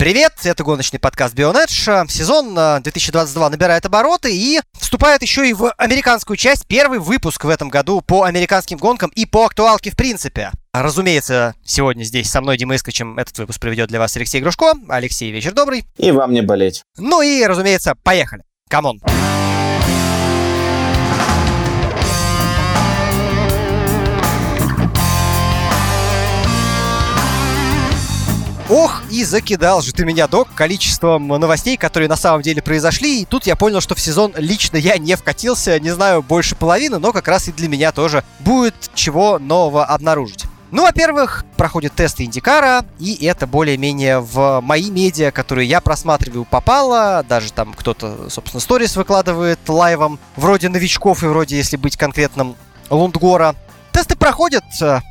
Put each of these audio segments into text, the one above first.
Привет, это гоночный подкаст BeOnEdge. Сезон 2022 э, набирает обороты и вступает еще и в американскую часть. Первый выпуск в этом году по американским гонкам и по актуалке в принципе. Разумеется, сегодня здесь со мной Дима Искачем этот выпуск проведет для вас Алексей Грушко. Алексей, вечер добрый. И вам не болеть. Ну и, разумеется, поехали. Come on. Ох, и закидал же ты меня, док, количеством новостей, которые на самом деле произошли. И тут я понял, что в сезон лично я не вкатился, не знаю, больше половины, но как раз и для меня тоже будет чего нового обнаружить. Ну, во-первых, проходят тесты Индикара, и это более-менее в мои медиа, которые я просматриваю, попало. Даже там кто-то, собственно, сторис выкладывает лайвом, вроде новичков и вроде, если быть конкретным, Лундгора. Тесты проходят.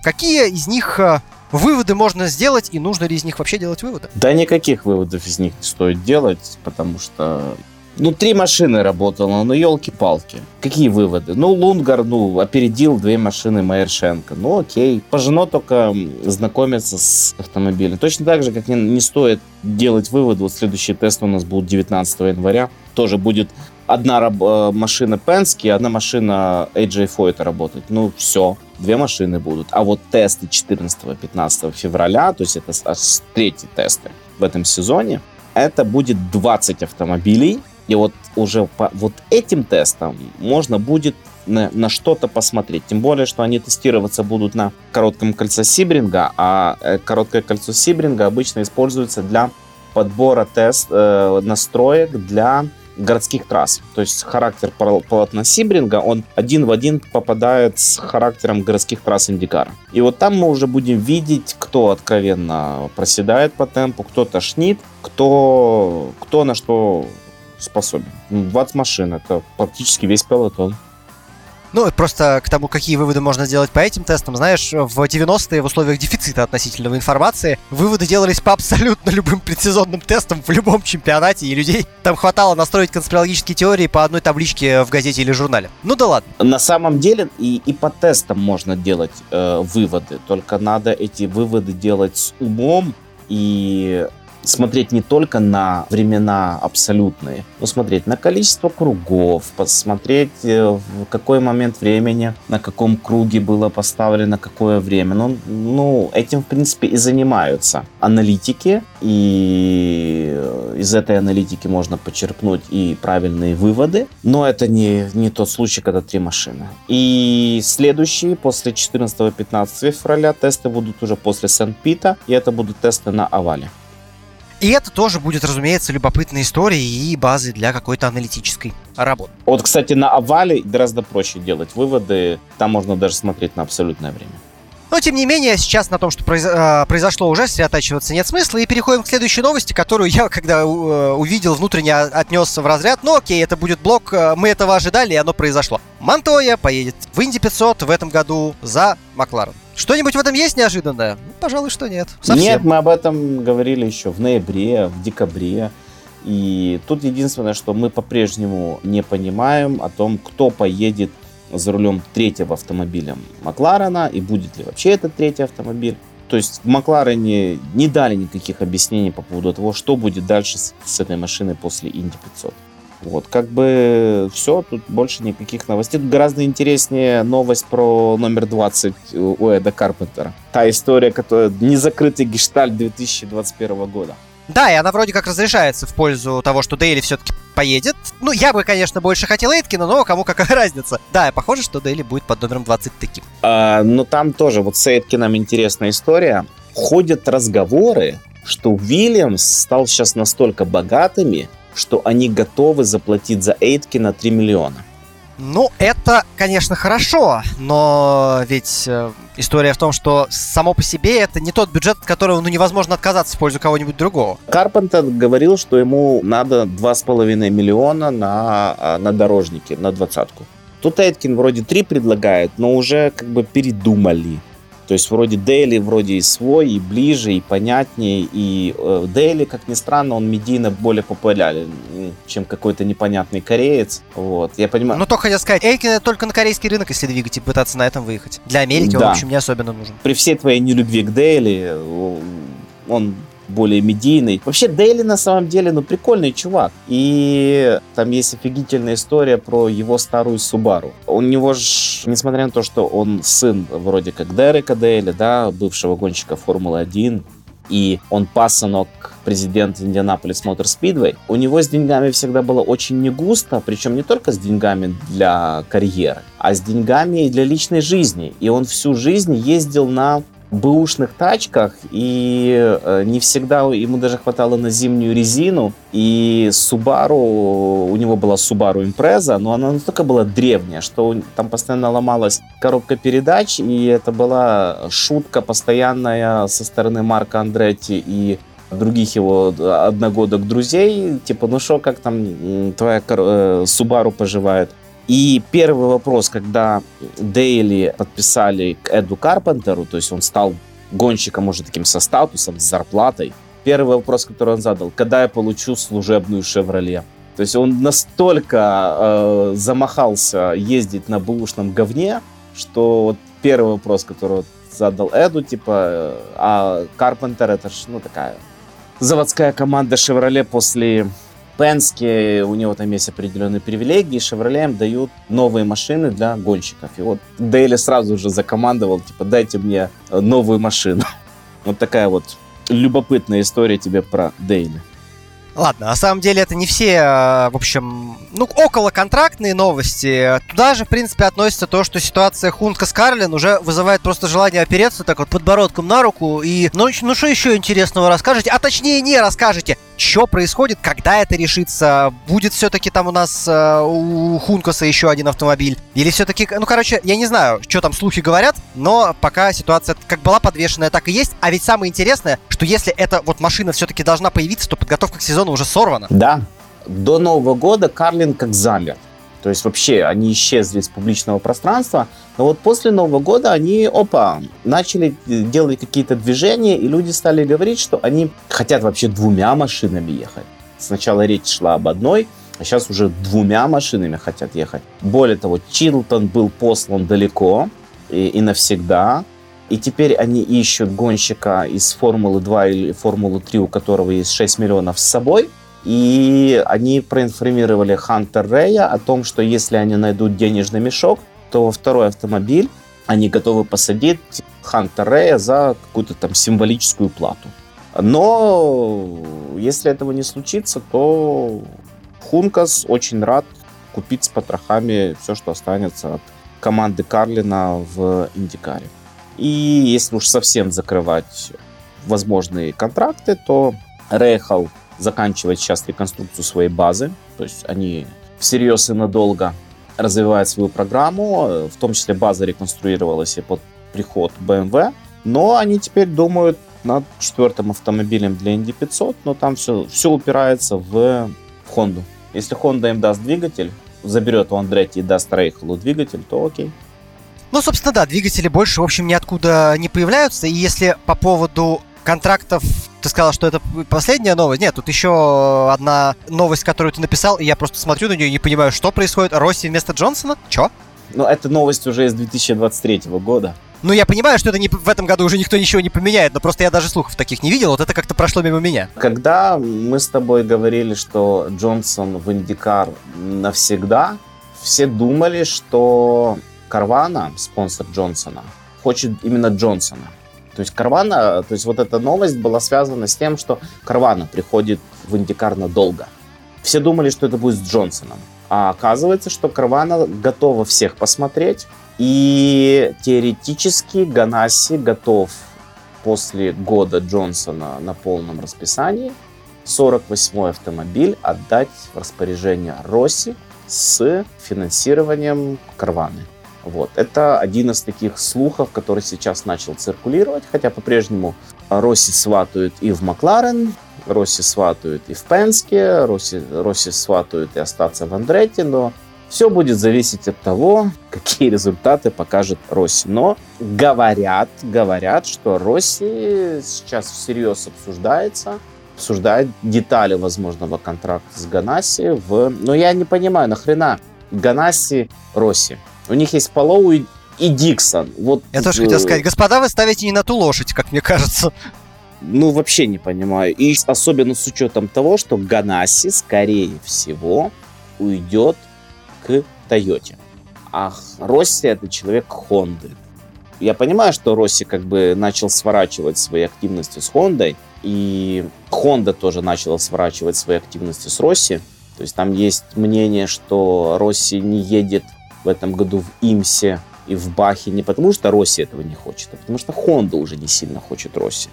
Какие из них э, выводы можно сделать, и нужно ли из них вообще делать выводы? Да никаких выводов из них не стоит делать, потому что ну, три машины работало, ну, елки-палки. Какие выводы? Ну, Лунгар, ну, опередил две машины Майершенко. Ну, окей. Пожено только знакомиться с автомобилем. Точно так же, как не, не стоит делать выводы. Вот следующий тест у нас будет 19 января. Тоже будет одна э, машина Penske и одна машина AJ Foyt работать. Ну, все, две машины будут. А вот тесты 14-15 февраля, то есть это третьи тесты в этом сезоне, это будет 20 автомобилей. И вот уже по вот этим тестам можно будет на, на что-то посмотреть. Тем более, что они тестироваться будут на коротком кольце Сибринга, а э, короткое кольцо Сибринга обычно используется для подбора тест э, настроек для городских трасс. То есть характер полотна Сибринга, он один в один попадает с характером городских трасс Индикара. И вот там мы уже будем видеть, кто откровенно проседает по темпу, кто тошнит, кто, кто на что способен. 20 машин, это практически весь пелотон. Ну, просто к тому, какие выводы можно сделать по этим тестам. Знаешь, в 90-е в условиях дефицита относительного информации выводы делались по абсолютно любым предсезонным тестам в любом чемпионате, и людей там хватало настроить конспирологические теории по одной табличке в газете или журнале. Ну да ладно. На самом деле и, и по тестам можно делать э, выводы, только надо эти выводы делать с умом и смотреть не только на времена абсолютные, но смотреть на количество кругов, посмотреть э, в какой момент времени, на каком круге было поставлено какое время. Ну, ну этим, в принципе, и занимаются аналитики, и э, из этой аналитики можно почерпнуть и правильные выводы, но это не, не тот случай, когда три машины. И следующие, после 14-15 февраля, тесты будут уже после Сент-Пита, и это будут тесты на овале. И это тоже будет, разумеется, любопытной историей и базой для какой-то аналитической работы. Вот, кстати, на овале гораздо проще делать выводы. Там можно даже смотреть на абсолютное время. Но, тем не менее, сейчас на том, что э, произошло уже, сосредотачиваться нет смысла. И переходим к следующей новости, которую я, когда э, увидел, внутренне отнес в разряд. Ну, окей, это будет блок, э, мы этого ожидали, и оно произошло. Монтоя поедет в Инди 500 в этом году за Макларен. Что-нибудь в этом есть неожиданное? Ну, пожалуй, что нет. Совсем. Нет, мы об этом говорили еще в ноябре, в декабре. И тут единственное, что мы по-прежнему не понимаем о том, кто поедет за рулем третьего автомобиля Макларена и будет ли вообще этот третий автомобиль. То есть в Макларене не дали никаких объяснений по поводу того, что будет дальше с, с этой машиной после Инди 500. Вот, как бы все, тут больше никаких новостей. Тут гораздо интереснее новость про номер 20 у Эда Карпентера. Та история, которая незакрытый гештальт 2021 года. Да, и она вроде как разрешается в пользу того, что Дейли все-таки поедет. Ну, я бы, конечно, больше хотел Эйткина, но кому какая разница. Да, похоже, что Дейли будет под номером 20 таки. А, но там тоже вот с Эйткином интересная история. Ходят разговоры, что Уильямс стал сейчас настолько богатыми, что они готовы заплатить за Эйткина 3 миллиона. Ну, это, конечно, хорошо, но ведь э, история в том, что само по себе это не тот бюджет, от которого ну, невозможно отказаться в пользу кого-нибудь другого. Карпентер говорил, что ему надо 2,5 миллиона на, а, на дорожники, на двадцатку. Тут Эйткин вроде 3 предлагает, но уже как бы передумали. То есть вроде Дейли вроде и свой, и ближе, и понятнее. И э, Дейли, как ни странно, он медийно более популярен, чем какой-то непонятный кореец. Вот, я понимаю. Ну, только хотел сказать, Эйкин только на корейский рынок, если двигать и пытаться на этом выехать. Для Америки да. он, в общем, не особенно нужен. При всей твоей нелюбви к Дейли, он более медийный. Вообще Дейли на самом деле, ну, прикольный чувак. И там есть офигительная история про его старую Субару. У него же, несмотря на то, что он сын вроде как Дерека Дейли, да, бывшего гонщика Формулы-1, и он пасынок президент Индианаполис Мотор Спидвей, у него с деньгами всегда было очень не густо, причем не только с деньгами для карьеры, а с деньгами и для личной жизни. И он всю жизнь ездил на бэушных тачках, и э, не всегда ему даже хватало на зимнюю резину. И Subaru, у него была Subaru Impreza, но она настолько была древняя, что там постоянно ломалась коробка передач, и это была шутка постоянная со стороны Марка Андретти и других его одногодок друзей, типа, ну что, как там твоя э, Subaru поживает? И первый вопрос, когда Дейли подписали к Эду Карпентеру, то есть он стал гонщиком уже таким со статусом, с зарплатой, первый вопрос, который он задал, когда я получу служебную «Шевроле»? То есть он настолько э, замахался ездить на бэушном говне, что вот первый вопрос, который задал Эду, типа, а Карпентер это ж, ну, такая заводская команда «Шевроле» после Пенске, у него там есть определенные привилегии, Шевроле им дают новые машины для гонщиков. И вот Дейли сразу же закомандовал, типа, дайте мне э, новую машину. Вот такая вот любопытная история тебе про Дейли. Ладно, на самом деле это не все, э, в общем, ну, около контрактные новости. Туда же, в принципе, относится то, что ситуация Хунка с Карлин уже вызывает просто желание опереться так вот подбородком на руку. И, ну, ну что еще интересного расскажете? А точнее, не расскажете что происходит, когда это решится, будет все-таки там у нас э, у Хункоса еще один автомобиль, или все-таки, ну, короче, я не знаю, что там слухи говорят, но пока ситуация как была подвешенная, так и есть, а ведь самое интересное, что если эта вот машина все-таки должна появиться, то подготовка к сезону уже сорвана. Да, до Нового года Карлин как замер. То есть вообще они исчезли из публичного пространства. Но вот после Нового года они, опа, начали делать какие-то движения, и люди стали говорить, что они хотят вообще двумя машинами ехать. Сначала речь шла об одной, а сейчас уже двумя машинами хотят ехать. Более того, Чилтон был послан далеко и, и навсегда. И теперь они ищут гонщика из Формулы 2 или Формулы 3, у которого есть 6 миллионов с собой – и они проинформировали Хантер Рэя о том, что если они найдут денежный мешок, то во второй автомобиль они готовы посадить Хантер Рэя за какую-то там символическую плату. Но если этого не случится, то Хункас очень рад купить с потрохами все, что останется от команды Карлина в Индикаре. И если уж совсем закрывать возможные контракты, то Рейхал заканчивает сейчас реконструкцию своей базы. То есть они всерьез и надолго развивают свою программу. В том числе база реконструировалась и под приход BMW. Но они теперь думают над четвертым автомобилем для Indy 500, но там все, все упирается в, в Honda. Если Honda им даст двигатель, заберет у Андретти и даст Рейхелу двигатель, то окей. Ну, собственно, да, двигатели больше, в общем, ниоткуда не появляются. И если по поводу контрактов ты сказал, что это последняя новость. Нет, тут еще одна новость, которую ты написал, и я просто смотрю на нее и не понимаю, что происходит. Росси вместо Джонсона? Чё? Ну, это новость уже из 2023 года. Ну, я понимаю, что это не, в этом году уже никто ничего не поменяет, но просто я даже слухов таких не видел, вот это как-то прошло мимо меня. Когда мы с тобой говорили, что Джонсон в Индикар навсегда, все думали, что Карвана, спонсор Джонсона, хочет именно Джонсона. То есть Карвана, то есть вот эта новость была связана с тем, что Карвана приходит в Индикар надолго. Все думали, что это будет с Джонсоном. А оказывается, что Карвана готова всех посмотреть. И теоретически Ганаси готов после года Джонсона на полном расписании 48-й автомобиль отдать в распоряжение Росси с финансированием Карваны. Вот. Это один из таких слухов, который сейчас начал циркулировать, хотя по-прежнему Росси сватают и в Макларен, Росси сватают и в Пенске, Росси, Росси сватают и остаться в Андретте, но все будет зависеть от того, какие результаты покажет Росси. Но говорят, говорят, что Росси сейчас всерьез обсуждается, обсуждает детали возможного контракта с Ганаси. В... Но я не понимаю, нахрена Ганаси Росси? У них есть Палоу и, и Диксон. Вот, Я тоже хотел сказать, господа, вы ставите не на ту лошадь, как мне кажется. ну, вообще не понимаю. И особенно с учетом того, что Ганаси, скорее всего, уйдет к Тойоте. А Росси это человек Хонды. Я понимаю, что Росси как бы начал сворачивать свои активности с Хондой, и Honda тоже начала сворачивать свои активности с Росси. То есть там есть мнение, что Росси не едет в этом году в Имсе и в Бахе не потому, что Росси этого не хочет, а потому что Honda уже не сильно хочет Росси.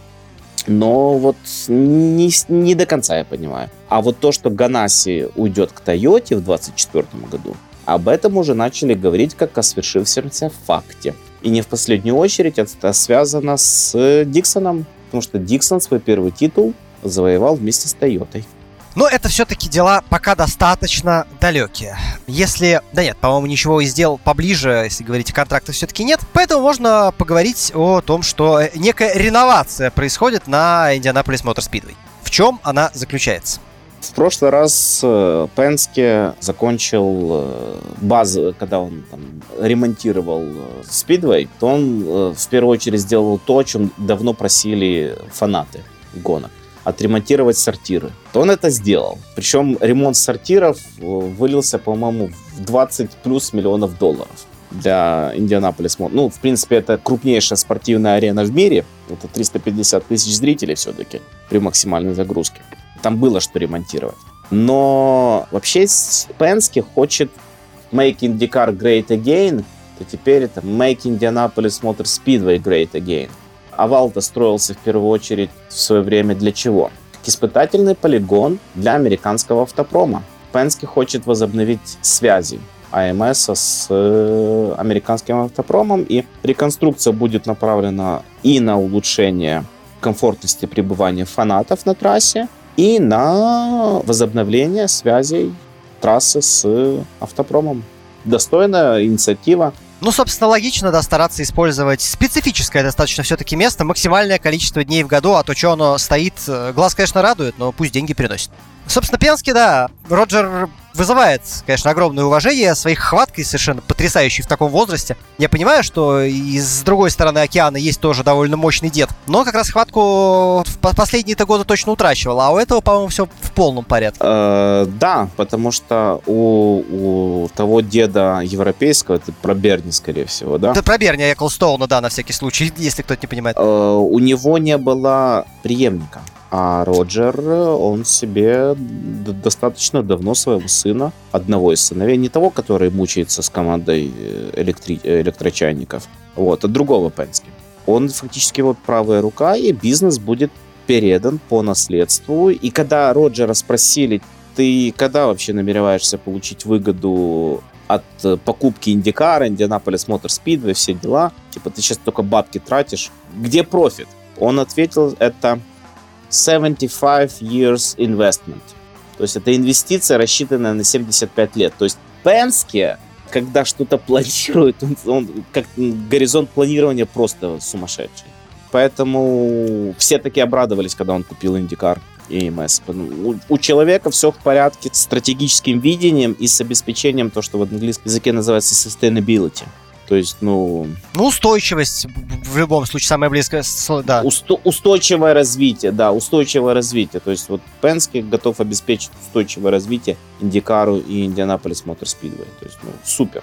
Но вот не, не до конца я понимаю. А вот то, что Ганаси уйдет к Тойоте в 2024 году, об этом уже начали говорить как о свершившемся факте. И не в последнюю очередь это связано с Диксоном, потому что Диксон свой первый титул завоевал вместе с Тойотой. Но это все-таки дела пока достаточно далекие. Если... Да нет, по-моему, ничего и сделал поближе, если говорить о контрактах, все-таки нет. Поэтому можно поговорить о том, что некая реновация происходит на Индианаполис Мотор Спидвей. В чем она заключается? В прошлый раз э, Пенске закончил э, базу, когда он там, ремонтировал Спидвей, то он э, в первую очередь сделал то, о чем давно просили фанаты гонок отремонтировать сортиры. То он это сделал. Причем ремонт сортиров вылился, по-моему, в 20 плюс миллионов долларов для Индианаполис Ну, в принципе, это крупнейшая спортивная арена в мире. Это 350 тысяч зрителей все-таки при максимальной загрузке. Там было что ремонтировать. Но вообще Пенски хочет make IndyCar great again, то теперь это make Indianapolis Motor Speedway great again. Овал-то строился в первую очередь в свое время для чего? Испытательный полигон для американского автопрома. Пенски хочет возобновить связи АМС с э, американским автопромом, и реконструкция будет направлена и на улучшение комфортности пребывания фанатов на трассе, и на возобновление связей трассы с автопромом. Достойная инициатива. Ну, собственно, логично, да, стараться использовать специфическое достаточно все-таки место, максимальное количество дней в году, а то, что оно стоит, э, глаз, конечно, радует, но пусть деньги приносит. Собственно, Пенский, да, Роджер вызывает, конечно, огромное уважение своей хваткой совершенно потрясающей в таком возрасте. Я понимаю, что и с другой стороны океана есть тоже довольно мощный дед, но как раз хватку в последние-то годы точно утрачивал, а у этого, по-моему, все в полном порядке. Э, да, потому что у, у того деда европейского, это про Берни, скорее всего, да? Это про Берни Эклстоуна, да, на всякий случай, если кто-то не понимает. Э, у него не было преемника. А Роджер, он себе достаточно давно своего сына, одного из сыновей, не того, который мучается с командой э, электри... электрочайников, вот, а другого Пенски. Он фактически его правая рука, и бизнес будет передан по наследству. И когда Роджера спросили, ты когда вообще намереваешься получить выгоду от э, покупки Индикара, Индианаполис Мотор Спидвей, все дела, типа ты сейчас только бабки тратишь, где профит? Он ответил, это 75 years investment. То есть это инвестиция, рассчитанная на 75 лет. То есть Пенске, когда что-то планирует, он, он как горизонт планирования просто сумасшедший. Поэтому все таки обрадовались, когда он купил Индикар и МС. У, у человека все в порядке с стратегическим видением и с обеспечением то, что в английском языке называется sustainability. То есть, ну... Ну, устойчивость в любом случае самое близкое, да. Усто- устойчивое развитие, да, устойчивое развитие. То есть вот Пенски готов обеспечить устойчивое развитие Индикару и Индианаполис Мотор Спидвей. То есть, ну, супер.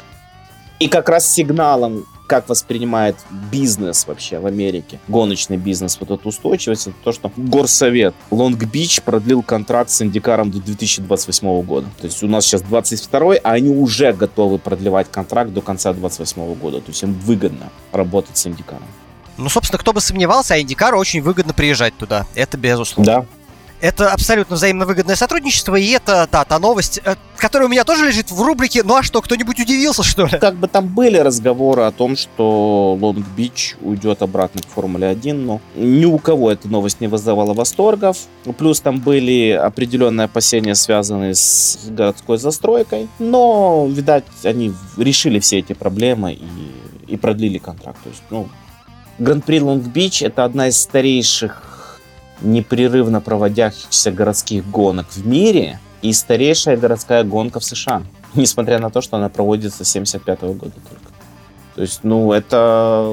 И как раз сигналом как воспринимает бизнес вообще в Америке, гоночный бизнес, вот эту устойчивость, это то, что Горсовет Лонг-Бич продлил контракт с Индикаром до 2028 года. То есть у нас сейчас 22 а они уже готовы продлевать контракт до конца 2028 года. То есть им выгодно работать с Индикаром. Ну, собственно, кто бы сомневался, а Индикару очень выгодно приезжать туда. Это безусловно. Да, это абсолютно взаимно выгодное сотрудничество, и это, да, та новость, э, которая у меня тоже лежит в рубрике «Ну а что, кто-нибудь удивился, что ли?» Как бы там были разговоры о том, что Лонг-Бич уйдет обратно к Формуле-1, но ни у кого эта новость не вызывала восторгов. Плюс там были определенные опасения, связанные с городской застройкой, но, видать, они решили все эти проблемы и, и продлили контракт. То есть, ну, Гран-при Лонг-Бич — это одна из старейших непрерывно проводящихся городских гонок в мире и старейшая городская гонка в США, несмотря на то, что она проводится с 75 -го года только. То есть, ну, это,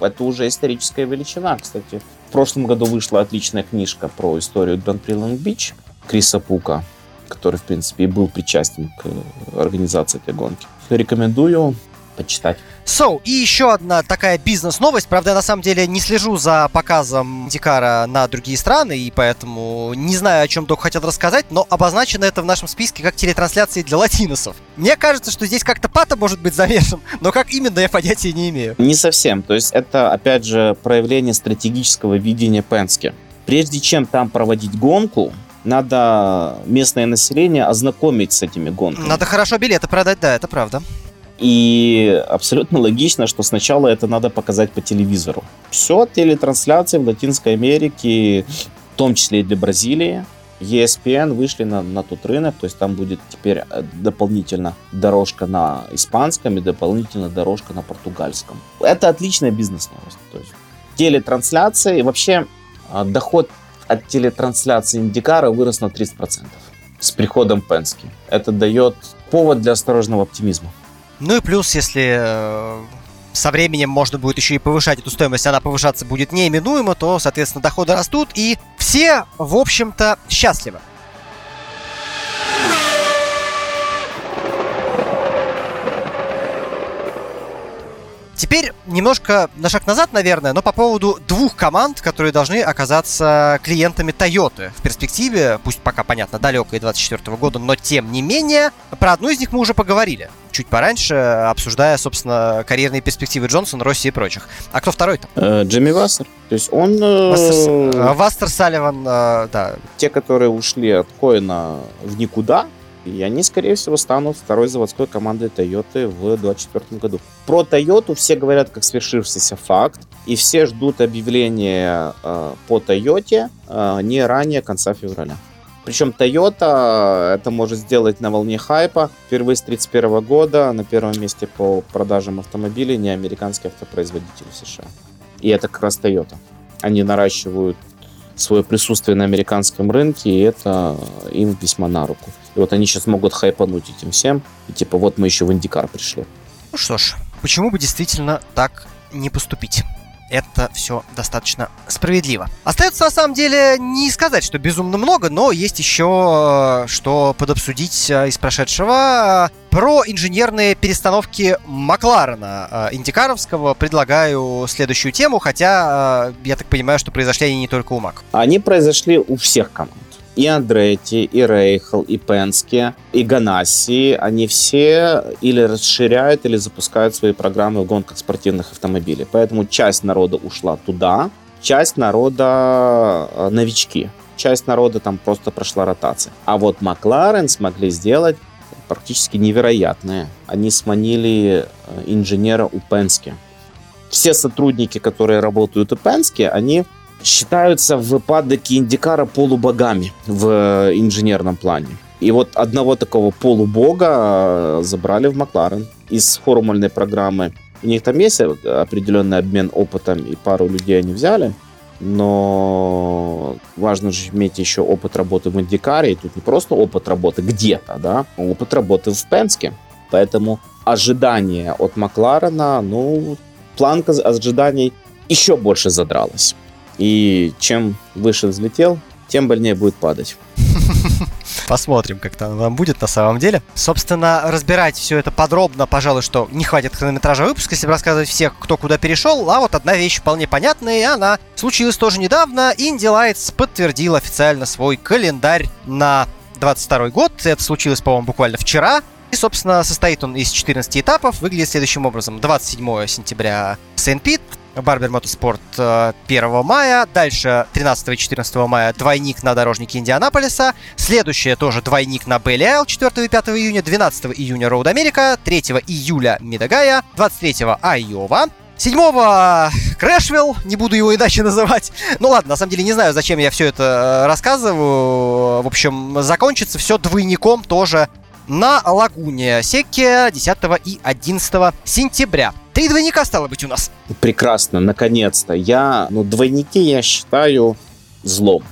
это уже историческая величина. Кстати, в прошлом году вышла отличная книжка про историю Гран-при Лонг-Бич Криса Пука, который, в принципе, и был причастен к организации этой гонки. Рекомендую почитать. So, и еще одна такая бизнес-новость. Правда, я на самом деле не слежу за показом Дикара на другие страны, и поэтому не знаю, о чем Док хотел рассказать, но обозначено это в нашем списке как телетрансляции для латиносов. Мне кажется, что здесь как-то Пата может быть замешан, но как именно, я понятия не имею. Не совсем. То есть это, опять же, проявление стратегического видения Пенски. Прежде чем там проводить гонку, надо местное население ознакомить с этими гонками. Надо хорошо билеты продать, да, это правда. И абсолютно логично, что сначала это надо показать по телевизору. Все телетрансляции в Латинской Америке, в том числе и для Бразилии, ESPN вышли на, на тот рынок, то есть там будет теперь э, дополнительно дорожка на испанском и дополнительно дорожка на португальском. Это отличная бизнес-новость. То есть телетрансляции, вообще а, доход от телетрансляции Индикара вырос на 30% с приходом Пенски. Это дает повод для осторожного оптимизма. Ну и плюс, если э, со временем можно будет еще и повышать эту стоимость, она повышаться будет неименуемо, то, соответственно, доходы растут, и все, в общем-то, счастливы. Теперь немножко на шаг назад, наверное, но по поводу двух команд, которые должны оказаться клиентами Toyota в перспективе, пусть пока, понятно, далекой 24 года, но тем не менее, про одну из них мы уже поговорили чуть пораньше, обсуждая, собственно, карьерные перспективы Джонсона, Росси и прочих. А кто второй-то? Э, Джимми Вассер. То есть он... Э, Вастер, э, Вастер Салливан, да. Те, которые ушли от Коина в никуда, и они, скорее всего, станут второй заводской командой Toyota в 2024 году. Про Toyota все говорят как свершившийся факт, и все ждут объявления э, по Toyota э, не ранее конца февраля. Причем Toyota это может сделать на волне хайпа. Впервые с 1931 года на первом месте по продажам автомобилей не американский автопроизводитель США. И это как раз Toyota. Они наращивают свое присутствие на американском рынке, и это им весьма на руку. И вот они сейчас могут хайпануть этим всем. И типа, вот мы еще в Индикар пришли. Ну что ж, почему бы действительно так не поступить? Это все достаточно справедливо. Остается на самом деле не сказать, что безумно много, но есть еще э, что подобсудить э, из прошедшего. Про инженерные перестановки Макларена э, Индикаровского предлагаю следующую тему, хотя я так понимаю, что произошли они не только у Мак. Они произошли у всех команд и Андретти, и Рейхл, и Пенски, и Ганасси, они все или расширяют, или запускают свои программы в гонках спортивных автомобилей. Поэтому часть народа ушла туда, часть народа э, новички. Часть народа там просто прошла ротация. А вот Макларен смогли сделать практически невероятное. Они сманили э, инженера у Пенски. Все сотрудники, которые работают у Пенски, они считаются в падоке Индикара полубогами в инженерном плане. И вот одного такого полубога э, забрали в Макларен из формульной программы. У них там есть определенный обмен опытом, и пару людей они взяли. Но важно же иметь еще опыт работы в Индикаре. И тут не просто опыт работы где-то, да, а опыт работы в Пенске. Поэтому ожидание от Макларена, ну, планка ожиданий еще больше задралась. И чем выше взлетел, тем больнее будет падать. Посмотрим, как там вам будет на самом деле. Собственно, разбирать все это подробно, пожалуй, что не хватит хронометража выпуска, если рассказывать всех, кто куда перешел. А вот одна вещь вполне понятная, и она случилась тоже недавно. Indy Lights подтвердил официально свой календарь на 22 год. Это случилось, по-моему, буквально вчера. И, собственно, состоит он из 14 этапов. Выглядит следующим образом. 27 сентября Сент-Пит, Барбер Мотоспорт 1 мая. Дальше 13 и 14 мая двойник на дорожнике Индианаполиса. Следующее тоже двойник на Белл-Айл 4 и 5 июня. 12 июня Роуд Америка. 3 июля Мид-Огайо. 23 Айова. 7 Крэшвилл, не буду его иначе называть. Ну ладно, на самом деле не знаю, зачем я все это э, рассказываю. В общем, закончится все двойником тоже на Лагуне Секке 10 и 11 сентября. Три двойника стало быть у нас. Прекрасно, наконец-то. Я, ну, двойники я считаю злом.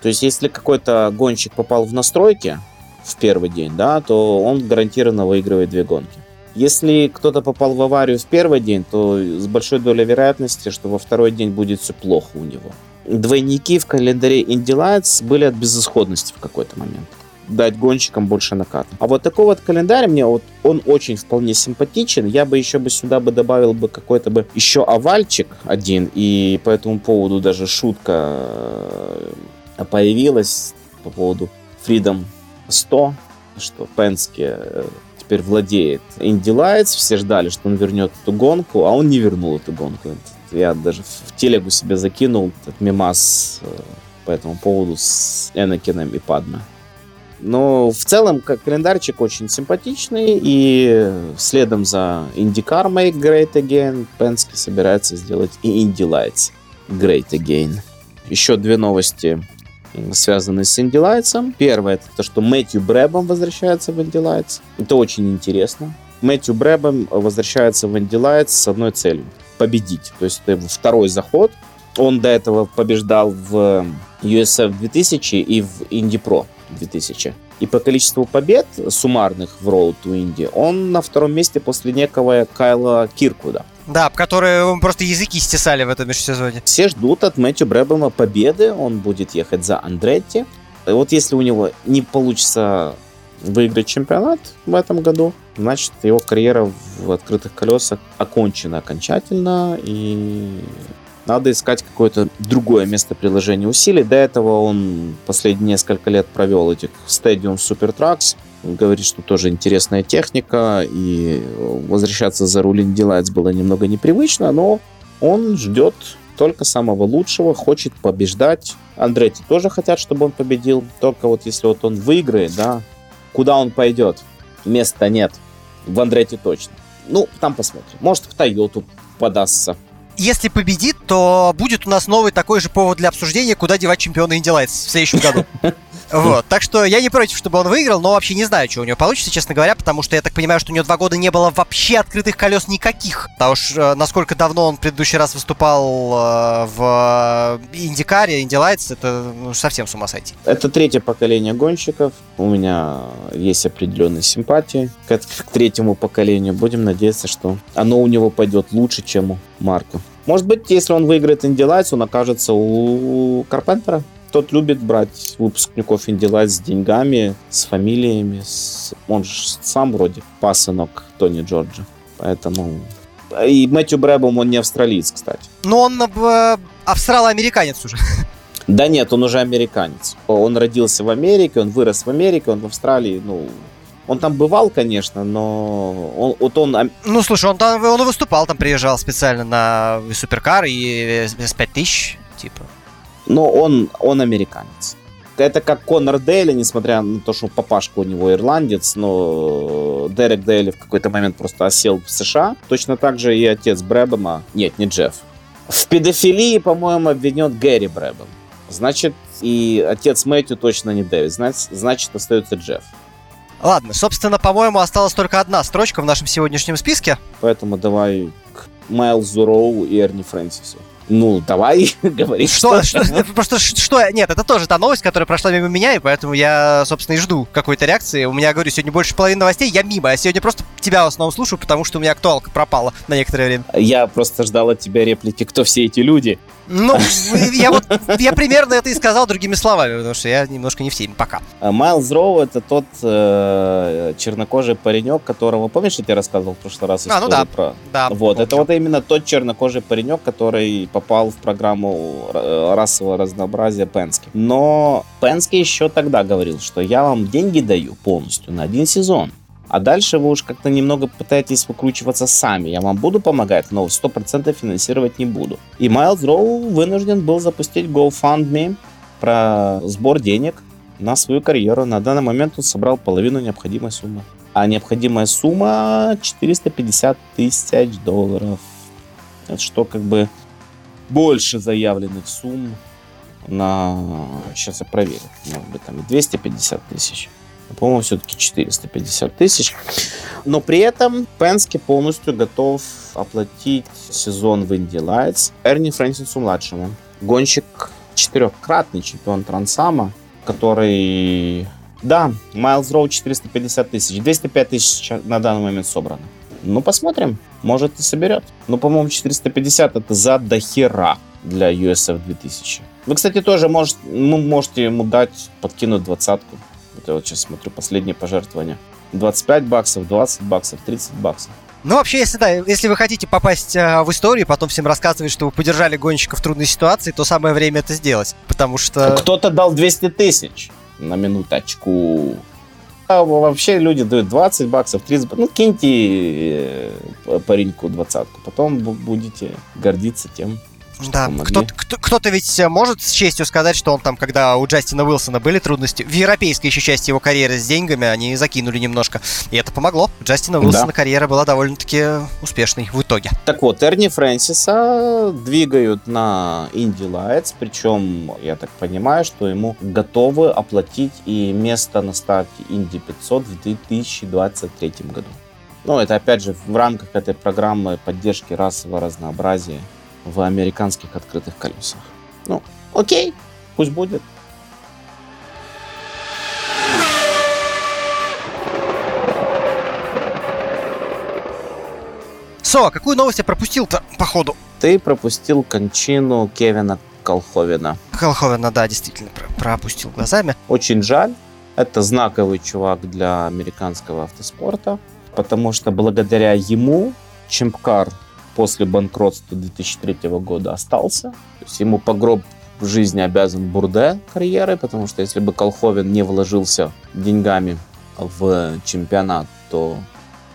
То есть, если какой-то гонщик попал в настройки в первый день, да, то он гарантированно выигрывает две гонки. Если кто-то попал в аварию в первый день, то с большой долей вероятности, что во второй день будет все плохо у него. двойники в календаре Indy Lights были от безысходности в какой-то момент. Дать гонщикам больше наката. А вот такой вот календарь мне вот он очень вполне симпатичен. Я бы еще бы сюда бы добавил бы какой-то бы еще овальчик один. И по этому поводу даже шутка э, появилась по поводу Freedom 100, что Пенски э, теперь владеет Инди Лайтс. Все ждали, что он вернет эту гонку, а он не вернул эту гонку. Я даже в телегу себе закинул этот мемас э, по этому поводу с Энакином и Падме. Но в целом как календарчик очень симпатичный, и следом за IndyCar Make Great Again Пенски собирается сделать и Indy Lights Great Again. Еще две новости связаны с Инди Лайтсом. Первое, это то, что Мэтью Брэбэм возвращается в Инди Лайтс. Это очень интересно. Мэтью Брэбом возвращается в Инди Лайтс с одной целью – победить. То есть это его второй заход. Он до этого побеждал в USF 2000 и в Indy Pro 2000. И по количеству побед суммарных в Road to Indy он на втором месте после некого Кайла Киркуда. Да, которые просто языки стесали в этом межсезоне. Все ждут от Мэтью Брэбома победы. Он будет ехать за Андретти. И вот если у него не получится выиграть чемпионат в этом году, значит, его карьера в открытых колесах окончена окончательно, и надо искать какое-то другое место приложения усилий. До этого он последние несколько лет провел этих Stadium Super Trucks, говорит, что тоже интересная техника, и возвращаться за руль Lights было немного непривычно, но он ждет только самого лучшего, хочет побеждать. Андретти тоже хотят, чтобы он победил, только вот если вот он выиграет, да, куда он пойдет? Места нет. В Андретти точно. Ну, там посмотрим. Может, в Тойоту подастся. Если победит, то будет у нас новый такой же повод для обсуждения, куда девать чемпиона Инди в следующем году. Вот, так что я не против, чтобы он выиграл, но вообще не знаю, что у него получится, честно говоря, потому что я так понимаю, что у него два года не было вообще открытых колес никаких. Потому что э, насколько давно он в предыдущий раз выступал э, в Индикаре, Инди Лайтс, это ну, совсем с ума сойти. Это третье поколение гонщиков. У меня есть определенные симпатии к, к третьему поколению. Будем надеяться, что оно у него пойдет лучше, чем у Марка. Может быть, если он выиграет Инди Лайтс, он окажется у Карпентера тот любит брать выпускников Индилайт с деньгами, с фамилиями. С... Он же сам вроде пасынок Тони Джорджа. Поэтому... И Мэтью Брэбом, он не австралиец, кстати. Но он э, австрало-американец уже. Да нет, он уже американец. Он родился в Америке, он вырос в Америке, он в Австралии, ну, он там бывал, конечно, но он, вот он... Ну, слушай, он там он выступал, там приезжал специально на суперкар и S5000, типа но он, он американец. Это как Конор Дейли, несмотря на то, что папашка у него ирландец, но Дерек Дейли в какой-то момент просто осел в США. Точно так же и отец Брэбема, нет, не Джефф. В педофилии, по-моему, обвинен Гэри Брэбем. Значит, и отец Мэтью точно не Дэвид. Значит, значит остается Джефф. Ладно, собственно, по-моему, осталась только одна строчка в нашем сегодняшнем списке. Поэтому давай к Майлзу Роу и Эрни Фрэнсису. Ну, давай, говори. Что, что, просто что, нет, это тоже та новость, которая прошла мимо меня, и поэтому я, собственно, и жду какой-то реакции. У меня, говорю, сегодня больше половины новостей, я мимо, я сегодня просто тебя в основном слушаю, потому что у меня актуалка пропала на некоторое время. Я просто ждал от тебя реплики, кто все эти люди. Ну, я вот, я примерно это и сказал другими словами, потому что я немножко не в теме пока. А Майлз Роу это тот э, чернокожий паренек, которого, помнишь, я тебе рассказывал в прошлый раз а, ну да, про... Да, вот, помню. это вот именно тот чернокожий паренек, который попал в программу э, расового разнообразия Пенски. Но Пенски еще тогда говорил, что я вам деньги даю полностью на один сезон. А дальше вы уж как-то немного пытаетесь выкручиваться сами. Я вам буду помогать, но 100% финансировать не буду. И Майлз Роу вынужден был запустить GoFundMe про сбор денег на свою карьеру. На данный момент он собрал половину необходимой суммы. А необходимая сумма 450 тысяч долларов. Это что как бы больше заявленных сумм на... Сейчас я проверю. Может быть, там 250 тысяч. По-моему, все-таки 450 тысяч. Но при этом Пенски полностью готов оплатить сезон в Инди Лайтс Эрни Фрэнсису младшему. Гонщик четырехкратный чемпион Трансама, который... Да, Майлз Роу 450 тысяч. 205 тысяч на данный момент собрано. Ну, посмотрим. Может и соберет. Но, по-моему, 450 это за дохера для USF 2000. Вы, кстати, тоже может, ну, можете ему дать, подкинуть двадцатку. Вот я вот сейчас смотрю последние пожертвования. 25 баксов, 20 баксов, 30 баксов. Ну, вообще, если да, если вы хотите попасть э, в историю, потом всем рассказывать, что вы поддержали гонщика в трудной ситуации, то самое время это сделать. Потому что... Кто-то дал 200 тысяч на минуточку. А вообще люди дают 20 баксов, 30 баксов. Ну, киньте э, пареньку двадцатку. Потом будете гордиться тем, да, кто-то, кто-то ведь э, может с честью сказать, что он там, когда у Джастина Уилсона были трудности, в европейской еще части его карьеры с деньгами они закинули немножко. И это помогло. У Джастина Уилсона да. карьера была довольно-таки успешной в итоге. Так вот, Эрни Фрэнсиса двигают на Инди Лайтс, причем, я так понимаю, что ему готовы оплатить и место на старте Инди 500 в 2023 году. Ну, это опять же в рамках этой программы поддержки расового разнообразия в американских открытых колесах. Ну, окей, пусть будет. Со, какую новость я пропустил-то, походу? Ты пропустил кончину Кевина Колховина. Колховина, да, действительно, пропустил глазами. Очень жаль. Это знаковый чувак для американского автоспорта, потому что благодаря ему Чемпкар после банкротства 2003 года остался. То есть ему по гроб в жизни обязан Бурде карьерой, потому что если бы Колховин не вложился деньгами в чемпионат, то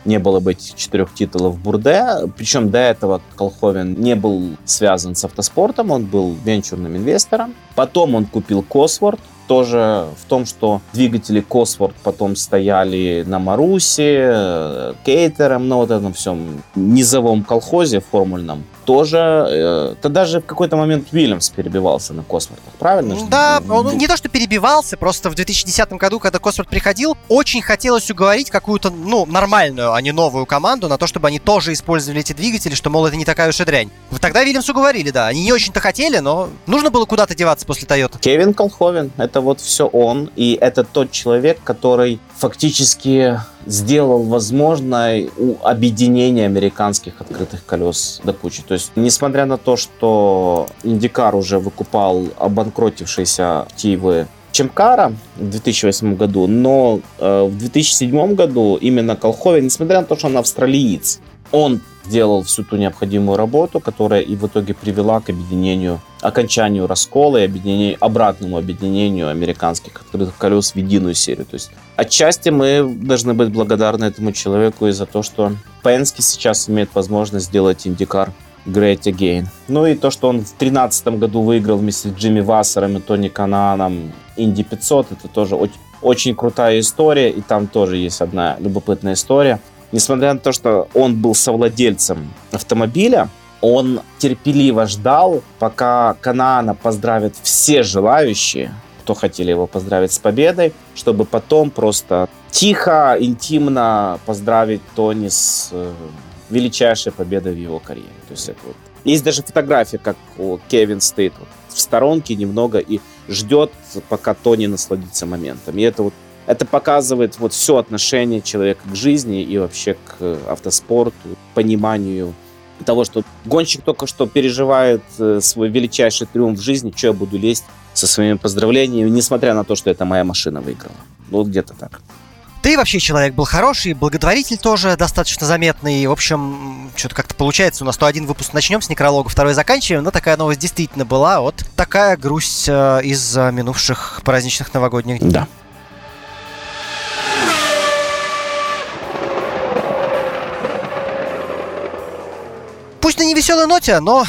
не было бы этих четырех титулов Бурде. Причем до этого Колховин не был связан с автоспортом, он был венчурным инвестором. Потом он купил Косворд, тоже в том, что двигатели Косворд потом стояли на Марусе, э, Кейтером, на вот этом всем низовом колхозе формульном тоже, э, то даже в какой-то момент Уильямс перебивался на Космортах, правильно? Да, он не то, что перебивался, просто в 2010 году, когда Косморт приходил, очень хотелось уговорить какую-то, ну, нормальную, а не новую команду на то, чтобы они тоже использовали эти двигатели, что, мол, это не такая уж и дрянь. Тогда Вильямс уговорили, да. Они не очень-то хотели, но нужно было куда-то деваться после Тойоты. Кевин Колховен, это вот все он, и это тот человек, который фактически сделал возможное объединение американских открытых колес до кучи. То есть, несмотря на то, что Индикар уже выкупал обанкротившиеся активы Чемкара в 2008 году, но э, в 2007 году именно Колховин, несмотря на то, что он австралиец, он сделал всю ту необходимую работу, которая и в итоге привела к объединению, окончанию раскола и объединению, обратному объединению американских открытых колес в единую серию. То есть отчасти мы должны быть благодарны этому человеку и за то, что Пенски сейчас имеет возможность сделать индикар Great Again. Ну и то, что он в 2013 году выиграл вместе с Джимми Вассером и Тони Кананом Инди 500, это тоже очень, очень крутая история, и там тоже есть одна любопытная история несмотря на то, что он был совладельцем автомобиля, он терпеливо ждал, пока Канаана поздравят все желающие, кто хотели его поздравить с победой, чтобы потом просто тихо, интимно поздравить Тони с э, величайшей победой в его карьере. То есть это вот. Есть даже фотография, как у Кевин стоит вот в сторонке немного и ждет, пока Тони насладится моментом. И это вот это показывает вот все отношение человека к жизни и вообще к автоспорту, пониманию того, что гонщик только что переживает э, свой величайший триумф в жизни, что я буду лезть со своими поздравлениями, несмотря на то, что это моя машина выиграла. Ну, где-то так. Ты вообще человек был хороший, благотворитель тоже достаточно заметный. В общем, что-то как-то получается. У нас то один выпуск начнем с некролога, второй заканчиваем. Но такая новость действительно была. Вот такая грусть э, из минувших праздничных новогодних дней. Да. Невеселой ноте, но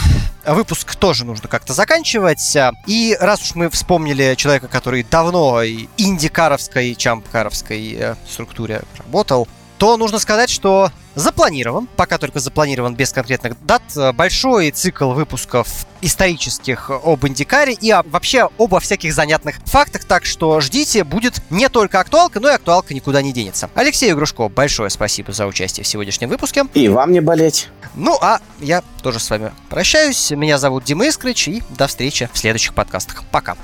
выпуск тоже нужно как-то заканчивать. И раз уж мы вспомнили человека, который давно и инди-каровской, чамп-каровской э, структуре работал, то нужно сказать, что запланирован, пока только запланирован без конкретных дат, э, большой цикл выпусков исторических об Индикаре и вообще обо всяких занятных фактах, так что ждите, будет не только актуалка, но и актуалка никуда не денется. Алексею Грушко, большое спасибо за участие в сегодняшнем выпуске. И вам не болеть. Ну, а я тоже с вами прощаюсь. Меня зовут Дима Искрыч, и до встречи в следующих подкастах. Пока.